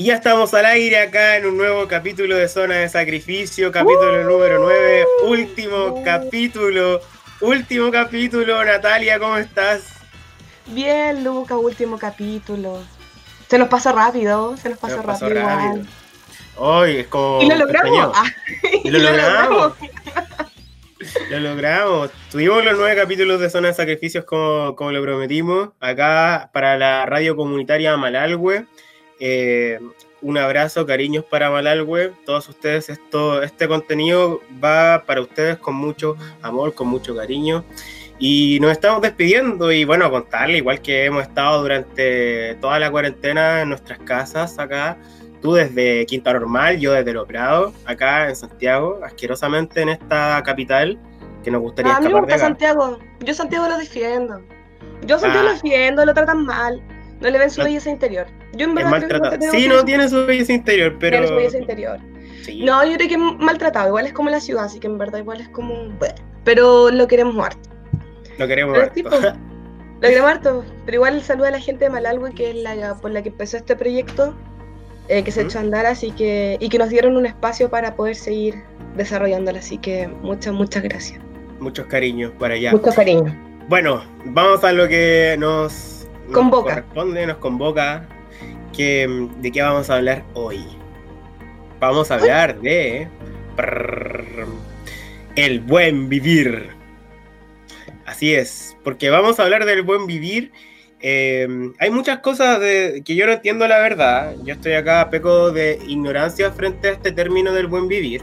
Y ya estamos al aire acá en un nuevo capítulo de Zona de Sacrificio, capítulo número 9, último capítulo, último capítulo. Natalia, ¿cómo estás? Bien, Luca, último capítulo. Se nos pasa rápido, se nos pasa rápido. rápido. Hoy es como. Y lo logramos. Y lo, logramos. lo logramos. Tuvimos los nueve capítulos de Zona de Sacrificios como, como lo prometimos, acá para la radio comunitaria Malalhue. Eh, un abrazo, cariños para Malalhue. Todos ustedes, esto, este contenido va para ustedes con mucho amor, con mucho cariño. Y nos estamos despidiendo y bueno, contarle, igual que hemos estado durante toda la cuarentena en nuestras casas acá, tú desde Quinta Normal, yo desde Prado, acá en Santiago, asquerosamente en esta capital, que nos gustaría a mí me gusta Santiago, yo Santiago lo defiendo. Yo Santiago lo ah. defiendo, lo tratan mal. No le ven su belleza interior. Yo en verdad maltratado. sí, no tiene su belleza interior, pero. Tiene su belleza interior. No, yo creo que es maltratado. Igual es como la ciudad, así que en verdad igual es como. Pero lo queremos harto. Lo queremos harto. lo queremos harto. Pero igual saluda a la gente de Malalhue, que es la por la que empezó este proyecto, eh, que se echó a andar, así que. Y que nos dieron un espacio para poder seguir desarrollándolo. Así que muchas, muchas gracias. Muchos cariños para allá. Muchos cariños. Bueno, vamos a lo que nos convoca. corresponde, nos convoca. Que, ¿De qué vamos a hablar hoy? Vamos a hablar de. el buen vivir. Así es, porque vamos a hablar del buen vivir. Em, hay muchas cosas de, que yo no entiendo la verdad. Yo estoy acá peco de ignorancia frente a este término del buen vivir.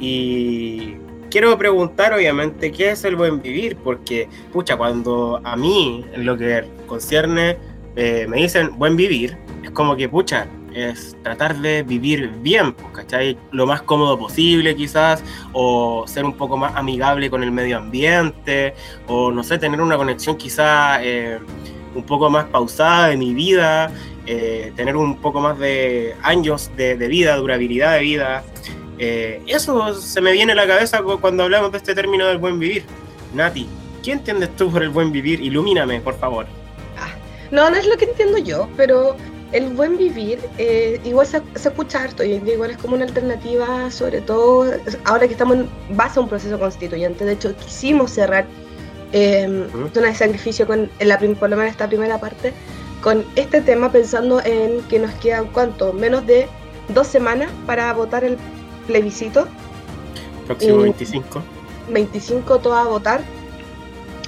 Y quiero preguntar, obviamente, qué es el buen vivir, porque, pucha, cuando a mí, en lo que concierne, eh, me dicen buen vivir, es como que, pucha, es tratar de vivir bien, pues, ¿cachai? Lo más cómodo posible, quizás, o ser un poco más amigable con el medio ambiente, o no sé, tener una conexión quizás eh, un poco más pausada de mi vida, eh, tener un poco más de años de, de vida, durabilidad de vida. Eh, eso se me viene a la cabeza cuando hablamos de este término del buen vivir. Nati, ¿qué entiendes tú por el buen vivir? Ilumíname, por favor. Ah, no, no es lo que entiendo yo, pero el buen vivir eh, igual se, escucha harto y igual es como una alternativa, sobre todo ahora que estamos en base a un proceso constituyente. De hecho, quisimos cerrar eh, zona de sacrificio con la, por lo menos esta primera parte con este tema pensando en que nos quedan cuánto menos de dos semanas para votar el plebiscito. Próximo 25. 25 todo a votar.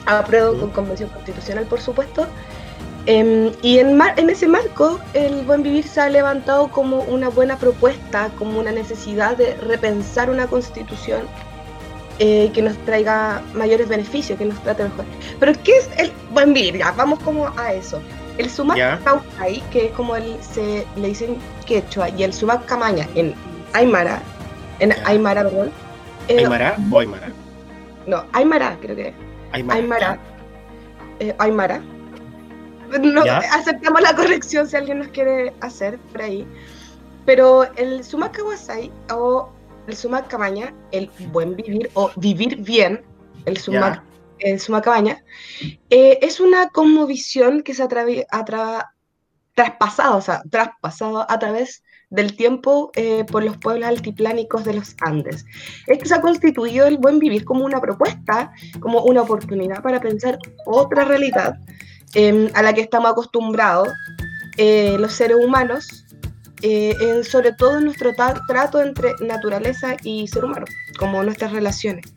Apruebo con convención constitucional, por supuesto. Em, y en, en ese marco, el buen vivir se ha levantado como una buena propuesta, como una necesidad de repensar una constitución eh, que nos traiga mayores beneficios, que nos trate mejor. Pero ¿qué es el buen vivir? Ya, vamos como a eso. El sumac que es como el, se le dicen quechua, y el sumac camaña en aymara, en Aymara, perdón. Eh, ¿Aymara o Aymara? No, Aymara, creo que. Aymara. Aymara. Eh, Aymara. No, aceptamos la corrección si alguien nos quiere hacer por ahí. Pero el Sumac Kawasai o el Sumac Cabaña, el buen vivir o vivir bien, el Sumac, el Sumac Cabaña, eh, es una cosmovisión que se ha traspasado, o sea, traspasado a través del tiempo eh, por los pueblos altiplánicos de los Andes. Es que se ha constituido el buen vivir como una propuesta, como una oportunidad para pensar otra realidad em, a la que estamos acostumbrados eh, los seres humanos, eh, sobre todo en nuestro trato entre naturaleza y ser humano, como nuestras relaciones.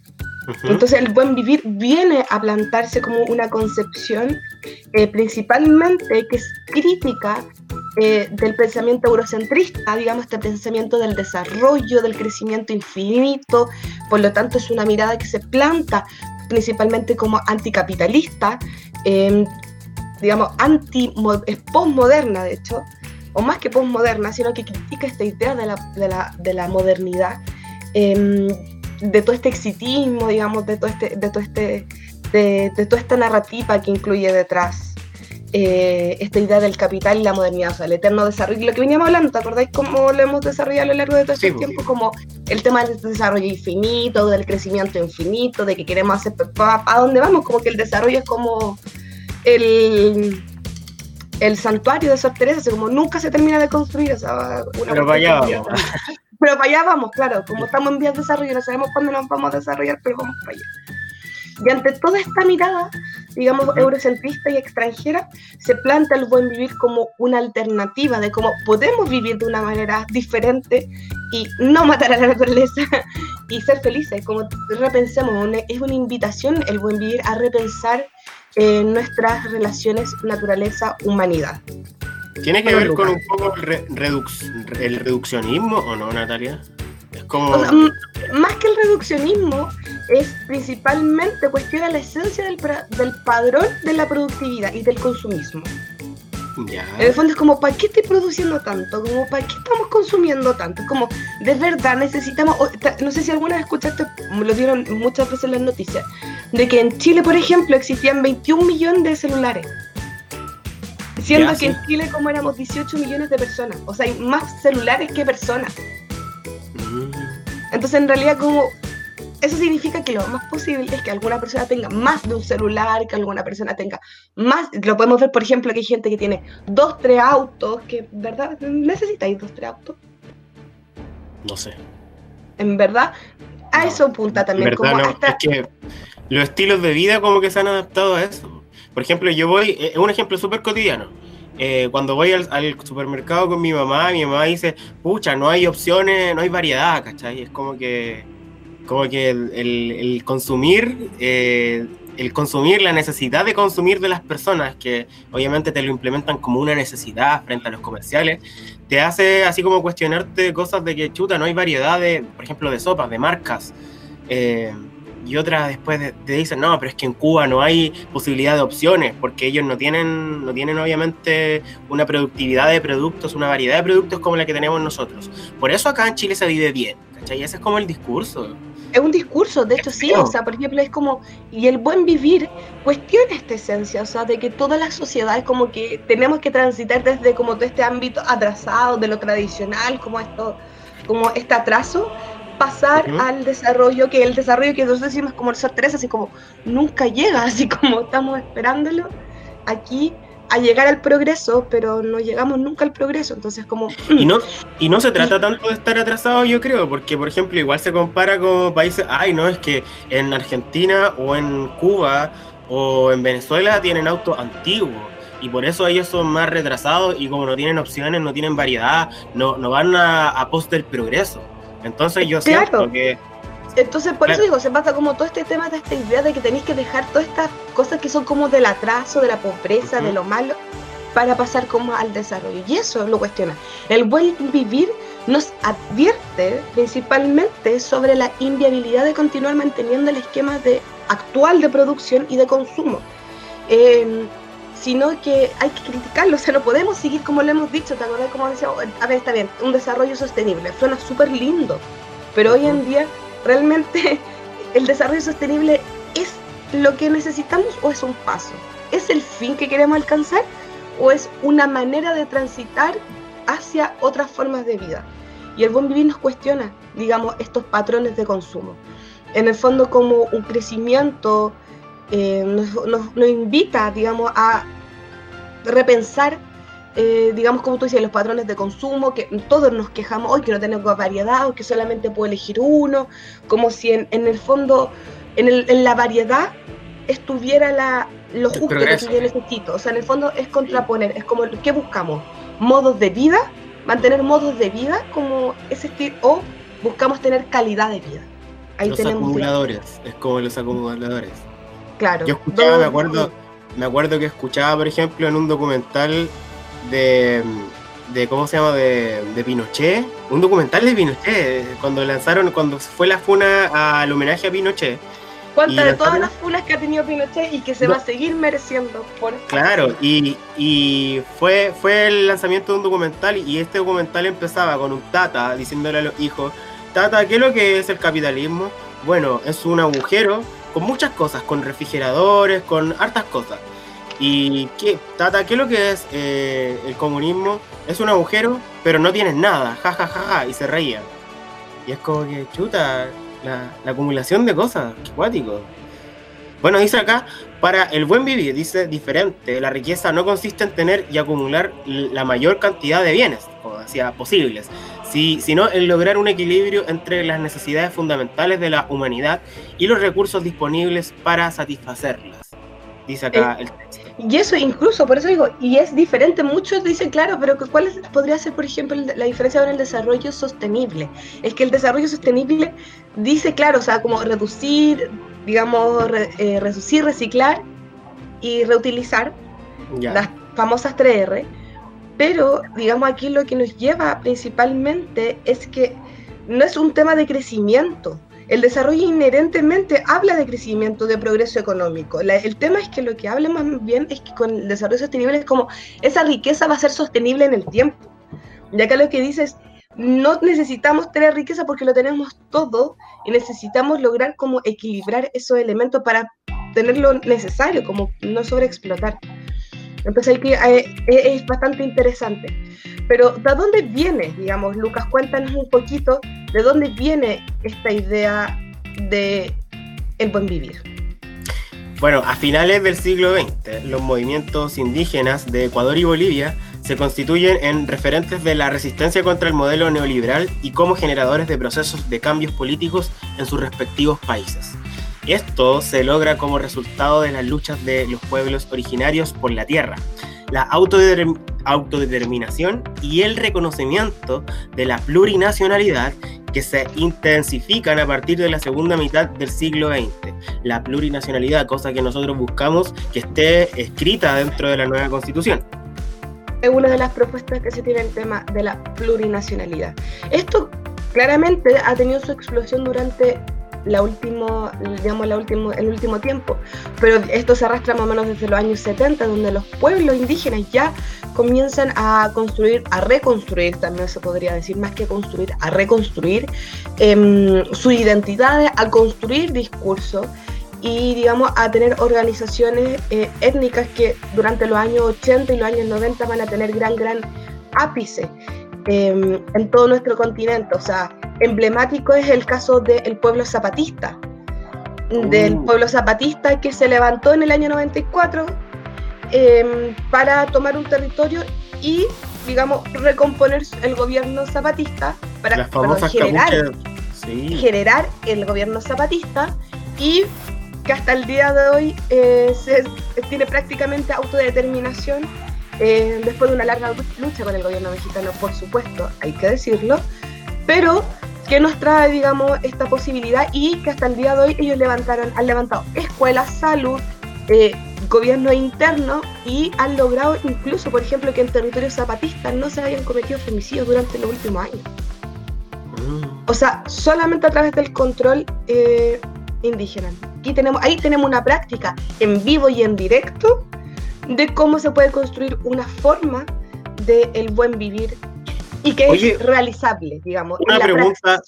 Entonces el buen vivir viene a plantarse como una concepción principalmente que es crítica eh, del pensamiento eurocentrista, digamos, este pensamiento del desarrollo, del crecimiento infinito, por lo tanto es una mirada que se planta principalmente como anticapitalista, em, digamos, anti, es postmoderna, de hecho, o más que postmoderna, sino que critica esta idea de la, de la, de la modernidad, em, de todo este exitismo, digamos, de todo este, de todo este, de toda esta narrativa que incluye detrás eh, esta idea del capital y la modernidad, o sea, el eterno desarrollo, lo que veníamos hablando, ¿te acordáis cómo lo hemos desarrollado a lo largo de todo este tiempo? Como el tema del desarrollo infinito, del crecimiento infinito, de que queremos hacer, ¿a dónde vamos? Como que el desarrollo es como el, el santuario de Sor Teresa, como nunca se termina de construir. una pero para allá vamos. Pero para allá vamos, claro, como estamos en vías de desarrollo, no sabemos cuándo nos vamos a desarrollar, pero vamos para allá. Y ante toda esta mirada, digamos, eurocentrista y extranjera, se plantea el buen vivir como una alternativa de cómo podemos vivir de una manera diferente y no matar a la naturaleza y ser felices. Como repensemos, es una invitación el buen vivir a repensar eh, nuestras relaciones naturaleza-humanidad. ¿Tiene que ver con un poco el, el reduccionismo o no, Natalia? Es como... más que el reduccionismo, es principalmente cuestiona la esencia del, del padrón de la productividad y del consumismo. Ya. En el fondo es como, ¿para qué estoy produciendo tanto? Como, ¿para qué estamos consumiendo tanto? Como, de verdad necesitamos, no sé si alguna vez escuchaste, lo dieron muchas veces en las noticias, de que en Chile, por ejemplo, existían 21 millones de celulares. Siendo que en Chile como éramos 18 millones de personas. O sea, hay más celulares que personas. Mm. Entonces, en realidad, como eso significa que lo más posible es que alguna persona tenga más de un celular, que alguna persona tenga más. Lo podemos ver, por ejemplo, que hay gente que tiene dos, tres autos, que, ¿verdad? ¿Necesitáis dos, tres autos? No sé. En verdad, a eso apunta también. como Es que los estilos de vida como que se han adaptado a eso. Por ejemplo, yo voy, eh, es un ejemplo súper cotidiano. Eh, cuando voy al, al, supermercado con mi mamá, mi mamá dice, pucha, no hay opciones, no hay variedad, ¿cachai? Es como que como que el, consumir, eh, el consumir, la necesidad de consumir de las personas, que obviamente te lo implementan como una necesidad frente a los comerciales, te hace así como cuestionarte cosas de que chuta, no hay variedad de, por ejemplo, de sopas, de marcas. Eh, y otras después te dicen, no, pero es que en Cuba no hay posibilidad de opciones, porque ellos no tienen, no tienen obviamente una productividad de productos, una variedad de productos como la que tenemos nosotros. Por eso acá en Chile se vive bien, ¿cachai? Ese es como el discurso es un discurso, de hecho sí, o sea, por ejemplo, es como, y el buen vivir cuestiona esta esencia, o sea, de que todas las sociedades como que tenemos que transitar desde como todo este ámbito atrasado de lo tradicional, como esto, como este atraso, pasar al desarrollo, que el desarrollo que nosotros decimos como el sorpresa, así como nunca llega, así como estamos esperándolo, aquí a llegar al progreso, pero no llegamos nunca al progreso, entonces como... Y no, y no se trata tanto de estar atrasado, yo creo, porque por ejemplo igual se compara con países, ay, no, es que en Argentina o en Cuba o en Venezuela tienen autos antiguos y por eso ellos son más retrasados y como no tienen opciones, no tienen variedad, no, no van a, a post del progreso. Entonces yo siento que entonces, por eso digo, se pasa como todo este tema de esta idea de que tenéis que dejar todas estas cosas que son como del atraso, de la pobreza, de lo malo, para pasar como al desarrollo. Y eso lo cuestiona. El buen vivir nos advierte principalmente sobre la inviabilidad de continuar manteniendo el esquema de, actual de producción y de consumo. Em, sino que hay que criticarlo, o sea, no podemos seguir como lo hemos dicho, ¿te acordás como decía? A ver, está bien, un desarrollo sostenible, suena súper lindo, pero hoy en día ¿Realmente el desarrollo sostenible es lo que necesitamos o es un paso? ¿Es el fin que queremos alcanzar o es una manera de transitar hacia otras formas de vida? Y el buen vivir nos cuestiona, digamos, estos patrones de consumo. En el fondo, como un crecimiento eh, nos, nos invita, digamos, a repensar eh, digamos, como tú decías, los patrones de consumo, que todos nos quejamos hoy que no tenemos variedad o que solamente puedo elegir uno, como si en, el fondo, en, el, en, la variedad estuviera la, lo justo que yo necesito. O sea, en el fondo es contraponer, es como, ¿qué buscamos? ¿Modos de vida? ¿Mantener modos de vida como ese estilo? ¿O buscamos tener calidad de vida? Ahí los tenemos acumuladores, es como los acumuladores. Claro. Yo escuchaba, me acuerdo, me acuerdo que escuchaba, por ejemplo, en un documental de, de ¿cómo se llama? De, de, Pinochet, un documental de Pinochet, cuando lanzaron, cuando fue la funa al homenaje a Pinochet. Cuenta de todas las funas que ha tenido Pinochet y que se va a seguir mereciendo por Claro, y, y, fue, fue el lanzamiento de un documental y este documental empezaba con un tata diciéndole a los hijos, tata, ¿qué es lo que es el capitalismo? Bueno, es un agujero con muchas cosas, con refrigeradores, con hartas cosas. ¿Y qué, Tata, qué es lo que es eh, el comunismo? Es un agujero, pero no tienes nada, ja, ja, ja, ja, y se reía. Y es como que, chuta, la, acumulación de cosas, qué cuático. Bueno, dice acá, Para el buen vivir, dice diferente, la riqueza no consiste en tener y acumular la mayor cantidad de bienes, como decía, posibles, sino en lograr un equilibrio entre las necesidades fundamentales de la humanidad y los recursos disponibles para satisfacerlas. Dice acá eh, el texto. Y eso incluso, por eso digo, y es diferente, muchos dicen, claro, pero ¿cuál podría ser, por ejemplo, la diferencia con el desarrollo sostenible? Es que el desarrollo sostenible dice, claro, o sea, como reducir, digamos, eh, reducir, reciclar y reutilizar, las famosas 3R, pero digamos aquí lo que nos lleva principalmente es que no es un tema de crecimiento. El desarrollo inherentemente habla de crecimiento, de progreso económico. el tema es que lo que habla más bien es que con el desarrollo sostenible es como esa riqueza va a ser sostenible en el tiempo. Y acá lo que dice es, no necesitamos tener riqueza porque lo tenemos todo y necesitamos lograr como equilibrar esos elementos para tener lo necesario, como no sobreexplotar. Entonces que, eh, es bastante interesante. Pero ¿de dónde viene, digamos, Lucas? Cuéntanos un poquito de dónde viene esta idea de el buen vivir. Bueno, a finales del siglo XX, los movimientos indígenas de Ecuador y Bolivia se constituyen en referentes de la resistencia contra el modelo neoliberal y como generadores de procesos de cambios políticos en sus respectivos países. Esto se logra como resultado de las luchas de los pueblos originarios por la tierra, la autodeterminación y el reconocimiento de la plurinacionalidad que se intensifican a partir de la segunda mitad del siglo XX. La plurinacionalidad, cosa que nosotros buscamos que esté escrita dentro de la nueva constitución es una de las propuestas que se tiene el tema de la plurinacionalidad. Esto claramente ha tenido su explosión durante la último, digamos, la último, el último tiempo, pero esto se arrastra más o menos desde los años 70, donde los pueblos indígenas ya comienzan a construir, a reconstruir, también se podría decir, más que construir, a reconstruir eh, su identidad, a construir discursos y digamos a tener organizaciones eh, étnicas que durante los años 80 y los años 90 van a tener gran, gran ápice em, en todo nuestro continente. O sea, emblemático es el caso del pueblo zapatista, del uh. pueblo zapatista que se levantó en el año 94 em, para tomar un territorio y, digamos, recomponer el gobierno zapatista para generar, generar el gobierno zapatista y que hasta el día de hoy eh, se, tiene prácticamente autodeterminación eh, después de una larga lucha con el gobierno mexicano, por supuesto, hay que decirlo, pero que nos trae, digamos, esta posibilidad y que hasta el día de hoy ellos levantaron, han levantado escuelas, salud, eh, gobierno interno y han logrado incluso, por ejemplo, que en territorios zapatistas no se hayan cometido femicidios durante los últimos años. Mm. O sea, solamente a través del control indígena. Aquí tenemos, ahí tenemos una práctica en vivo y en directo de cómo se puede construir una forma del el buen vivir y que es realizable, digamos. Una pregunta,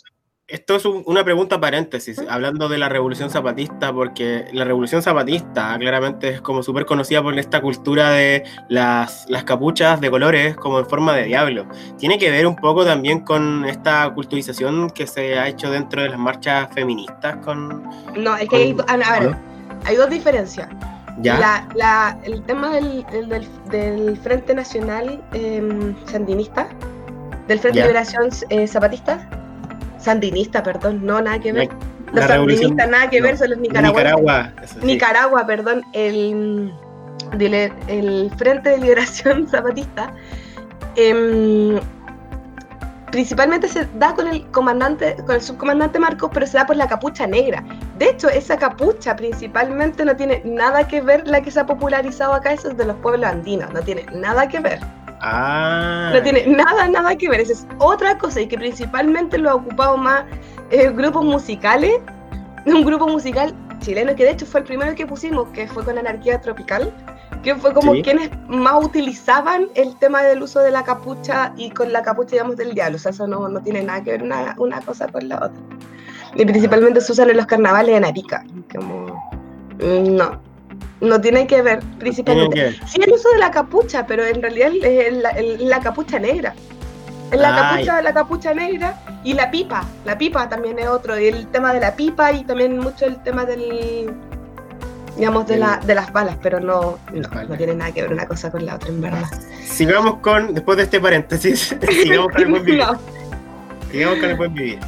esto es una pregunta paréntesis, hablando de la revolución zapatista, porque la revolución zapatista claramente es como súper conocida por esta cultura de las, las, capuchas de colores como en forma de diablo. ¿Tiene que ver un poco también con esta culturización que se ha hecho dentro de las marchas feministas? Con, no, es que hay, a ver, hay dos diferencias. ¿Ya? La, el tema del, del, Frente Nacional em, Sandinista, del Frente de Liberación eh, Zapatista, sandinista, perdón, no, nada que ver. los sandinistas nada que ver, son los nicaragüenses. Nicaragua, Nicaragua, perdón, el, el Frente de Liberación Zapatista. Em, principalmente se da con el comandante, con el subcomandante Marcos, pero se da por la capucha negra. De hecho, esa capucha principalmente no tiene nada que ver la que se ha popularizado acá, eso es de los pueblos andinos, no tiene nada que ver. Ah. No tiene nada, nada que ver. Esa es otra cosa y que principalmente lo ha ocupado más eh, grupos musicales. Un grupo musical chileno que de hecho fue el primero que pusimos, que fue con Anarquía Tropical, que fue como quienes más utilizaban el tema del uso de la capucha y con la capucha, digamos, del diablo. O sea, eso no, no tiene nada que ver una, una cosa con la otra. Y principalmente se usan en los carnavales en Arica. Como, mm, no, no tiene que ver principalmente. Sí, el uso de la capucha, pero en realidad es la, capucha negra. Es la capucha, la capucha negra y la pipa. La pipa también es otro. Y el tema de la pipa y también mucho el tema del digamos, de, la, de las balas, pero no, no, tiene nada que ver una cosa con la otra, en verdad. Sigamos con, después de este paréntesis, sigamos con el buen vivir. Sigamos con el buen vivir.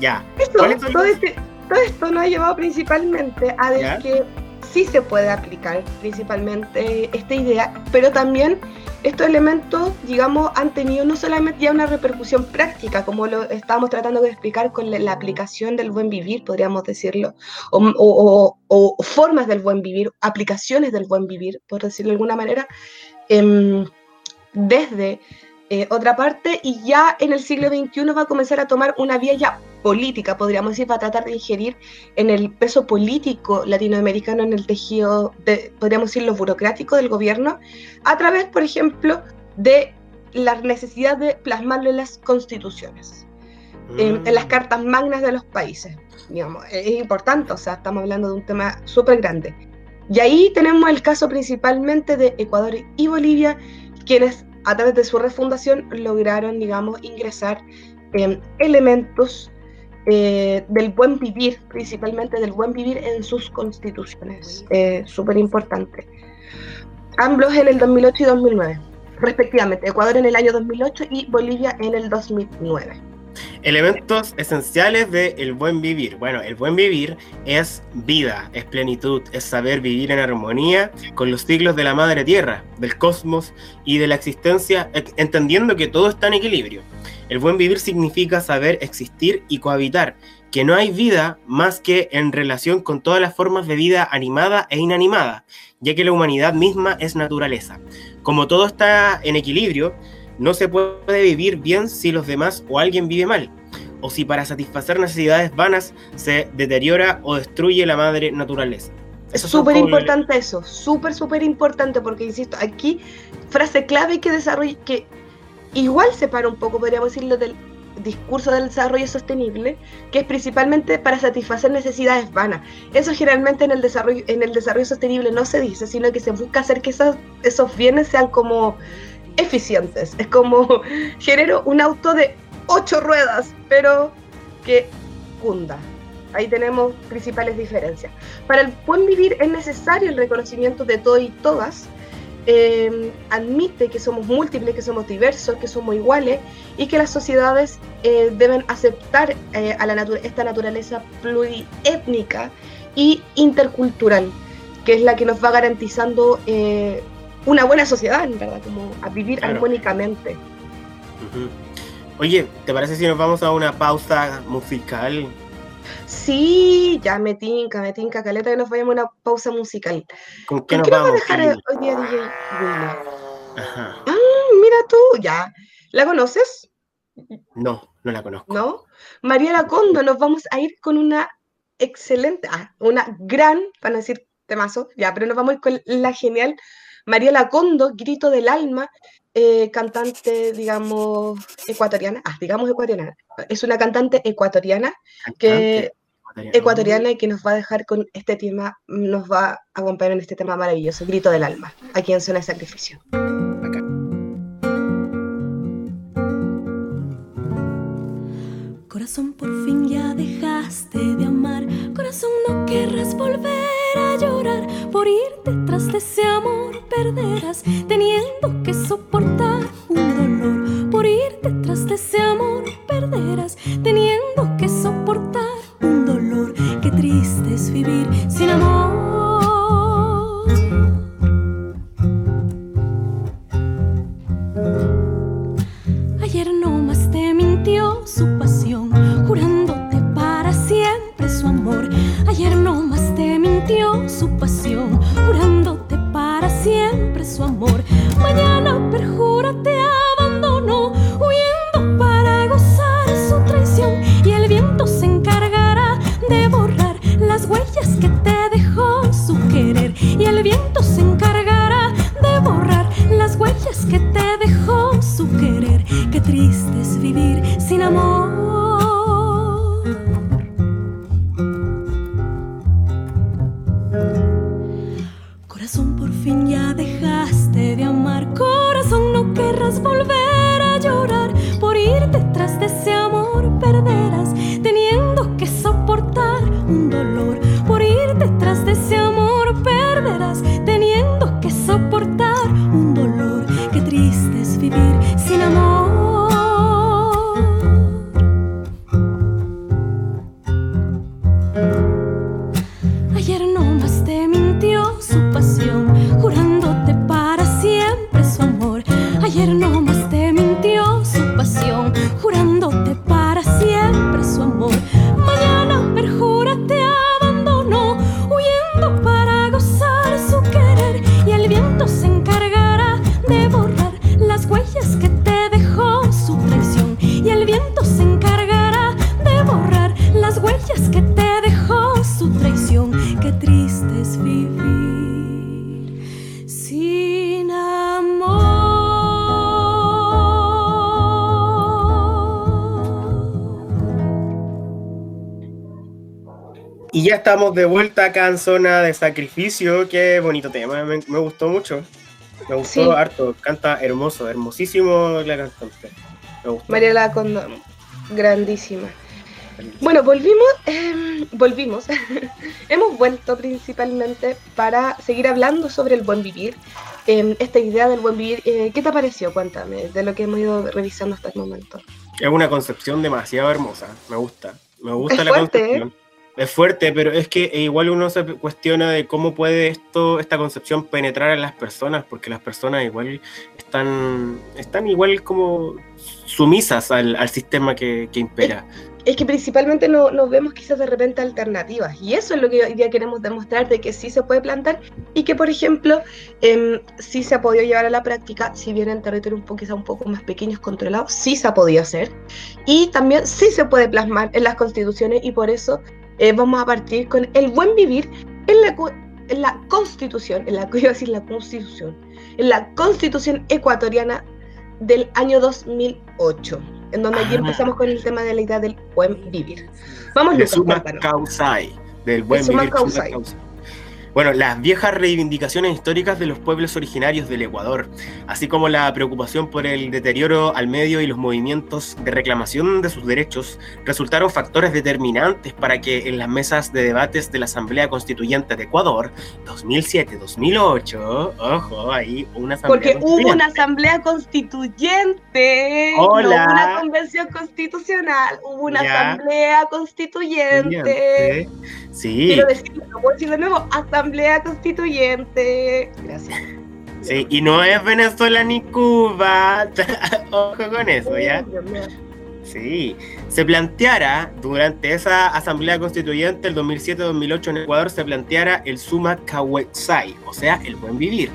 Ya. todo, este, todo, esto nos ha llevado principalmente a ver que sí se puede aplicar principalmente esta idea, pero también estos elementos, digamos, han tenido no solamente ya una repercusión práctica, como lo estábamos tratando de explicar con la, aplicación del buen vivir, podríamos decirlo, o, formas del buen vivir, aplicaciones del buen vivir, por decirlo de alguna manera, em, desde eh, otra parte, y ya en el siglo XXI va a comenzar a tomar una vía ya política, podríamos decir, para tratar de ingerir en el peso político latinoamericano, en el tejido, de, podríamos decir, lo burocrático del gobierno, a través, por ejemplo, de la necesidad de plasmarlo en las constituciones, en, las mm. cartas magnas de los países. Digamos, es importante, o sea, estamos hablando de un tema súper grande. Y ahí tenemos el caso principalmente de Ecuador y Bolivia, quienes a través de su refundación lograron, digamos, ingresar eh, elementos eh, del buen vivir, principalmente del buen vivir en sus constituciones. Eh, Súper importante. Ambos en el 2008 y 2009, respectivamente. Ecuador en el año 2008 y Bolivia en el 2009. Elementos esenciales del el buen vivir. Bueno, el buen vivir es vida, es plenitud, es saber vivir en armonía con los ciclos de la madre tierra, del cosmos y de la existencia, entendiendo que todo está en equilibrio. El buen vivir significa saber existir y cohabitar, que no hay vida más que en relación con todas las formas de vida animada e inanimada, ya que la humanidad misma es naturaleza. Como todo está en equilibrio, no se puede vivir bien si los demás o alguien vive mal, o si para satisfacer necesidades vanas se deteriora o destruye la madre naturaleza. Es súper importante eso, súper, súper importante, porque insisto, aquí frase clave que desarrolla, que igual separa un poco, podríamos decirlo, del discurso del desarrollo sostenible, que es principalmente para satisfacer necesidades vanas. Eso generalmente en el desarrollo, en el desarrollo sostenible no se dice, sino que se busca hacer que esos, esos bienes sean como eficientes. Es como genero un auto de ocho ruedas, pero que cunda. Ahí tenemos principales diferencias. Para el buen vivir es necesario el reconocimiento de todo y todas. Em, admite que somos múltiples, que somos diversos, que somos iguales y que las sociedades eh, deben aceptar eh, a la esta naturaleza pluriétnica y intercultural, que es la que nos va garantizando eh, una buena sociedad, en verdad, como a vivir armónicamente. Oye, ¿te parece si nos vamos a una pausa musical? Sí, ya me tinca, me tinca, caleta que nos vayamos a una pausa musical. ¿Con qué, nos vamos a dejar hoy día DJ Ajá. Ah, mira tú, ya. ¿La conoces? No, no la conozco. ¿No? María Lacondo, nos vamos a ir con una excelente, ah, una gran, para decir temazo, ya, pero nos vamos a ir con la genial María Lacondo, Grito del Alma, eh, cantante, digamos, ecuatoriana, ah, digamos ecuatoriana, es una cantante ecuatoriana que ecuatoriana. y que nos va a dejar con este tema, nos va a acompañar en este tema maravilloso, Grito del Alma, aquí en Zona de Sacrificio. Corazón, por fin ya dejaste de amar. Corazón, no querrás volver a llorar. Por ir detrás de ese amor perderás, teniendo que soportar un dolor. Por ir detrás de ese amor perderás, teniendo que soportar un dolor. Qué triste es vivir sin amor. Dolor por ir detrás de ese amor ya estamos de vuelta acá en zona de sacrificio. Qué bonito tema, me, me gustó mucho. Me gustó Sí. harto, canta hermoso, hermosísimo la cantante. Me gustó. Mariela Condón, grandísima. Bueno, volvimos, em, volvimos. Hemos vuelto principalmente para seguir hablando sobre el buen vivir. Em, esta idea del buen vivir, eh, ¿qué te pareció? Cuéntame, de lo que hemos ido revisando hasta el momento. Es una concepción demasiado hermosa, me gusta. Me gusta Es la fuerte, ¿eh? concepción. Es fuerte, pero es que igual uno se cuestiona de cómo puede esto, esta concepción penetrar en las personas, porque las personas igual están, están igual como sumisas al, al sistema que, que impera. Es que principalmente no, nos vemos quizás de repente alternativas y eso es lo que hoy día queremos demostrar de que sí se puede plantar y que por ejemplo em, sí se ha podido llevar a la práctica, si bien en territorios un poco, quizá un poco más pequeños, controlados, sí se ha podido hacer y también sí se puede plasmar en las constituciones y por eso eh, vamos a partir con el buen vivir en la, en la constitución, en la, iba a decir la constitución, en la constitución ecuatoriana del año 2008, en donde allí Ah. empezamos con el tema de la idea del buen vivir. Vamos, Lucas, Suma. Causai, del buen vivir. Suma Causai. Causai. Bueno, las viejas reivindicaciones históricas de los pueblos originarios del Ecuador, así como la preocupación por el deterioro al medio y los movimientos de reclamación de sus derechos, resultaron factores determinantes para que en las mesas de debates de la Asamblea Constituyente de Ecuador, 2007-2008, ojo, ahí una Asamblea Porque hubo una asamblea constituyente, Hola. no una convención constitucional, hubo una Ya. asamblea constituyente. Sí, Quiero decirlo, lo puedo decir de nuevo, asamblea constituyente. Gracias. sí, y no es Venezuela ni Cuba, ojo con eso, ¿ya? Sí, se planteara durante esa asamblea constituyente el 2007-2008 en Ecuador, se planteara el Suma Kawetsai, o sea, el buen vivir,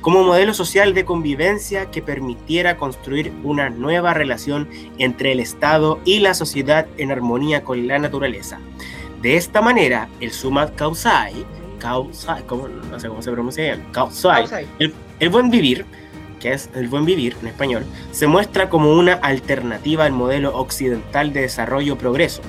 como modelo social de convivencia que permitiera construir una nueva relación entre el Estado y la sociedad en armonía con la naturaleza. De esta manera, el Suma Kausai, Kausai ¿cómo? no sé cómo se pronuncia bien, Kausai, el, el buen vivir, que es el buen vivir en español, se muestra como una alternativa al modelo occidental de desarrollo-progreso,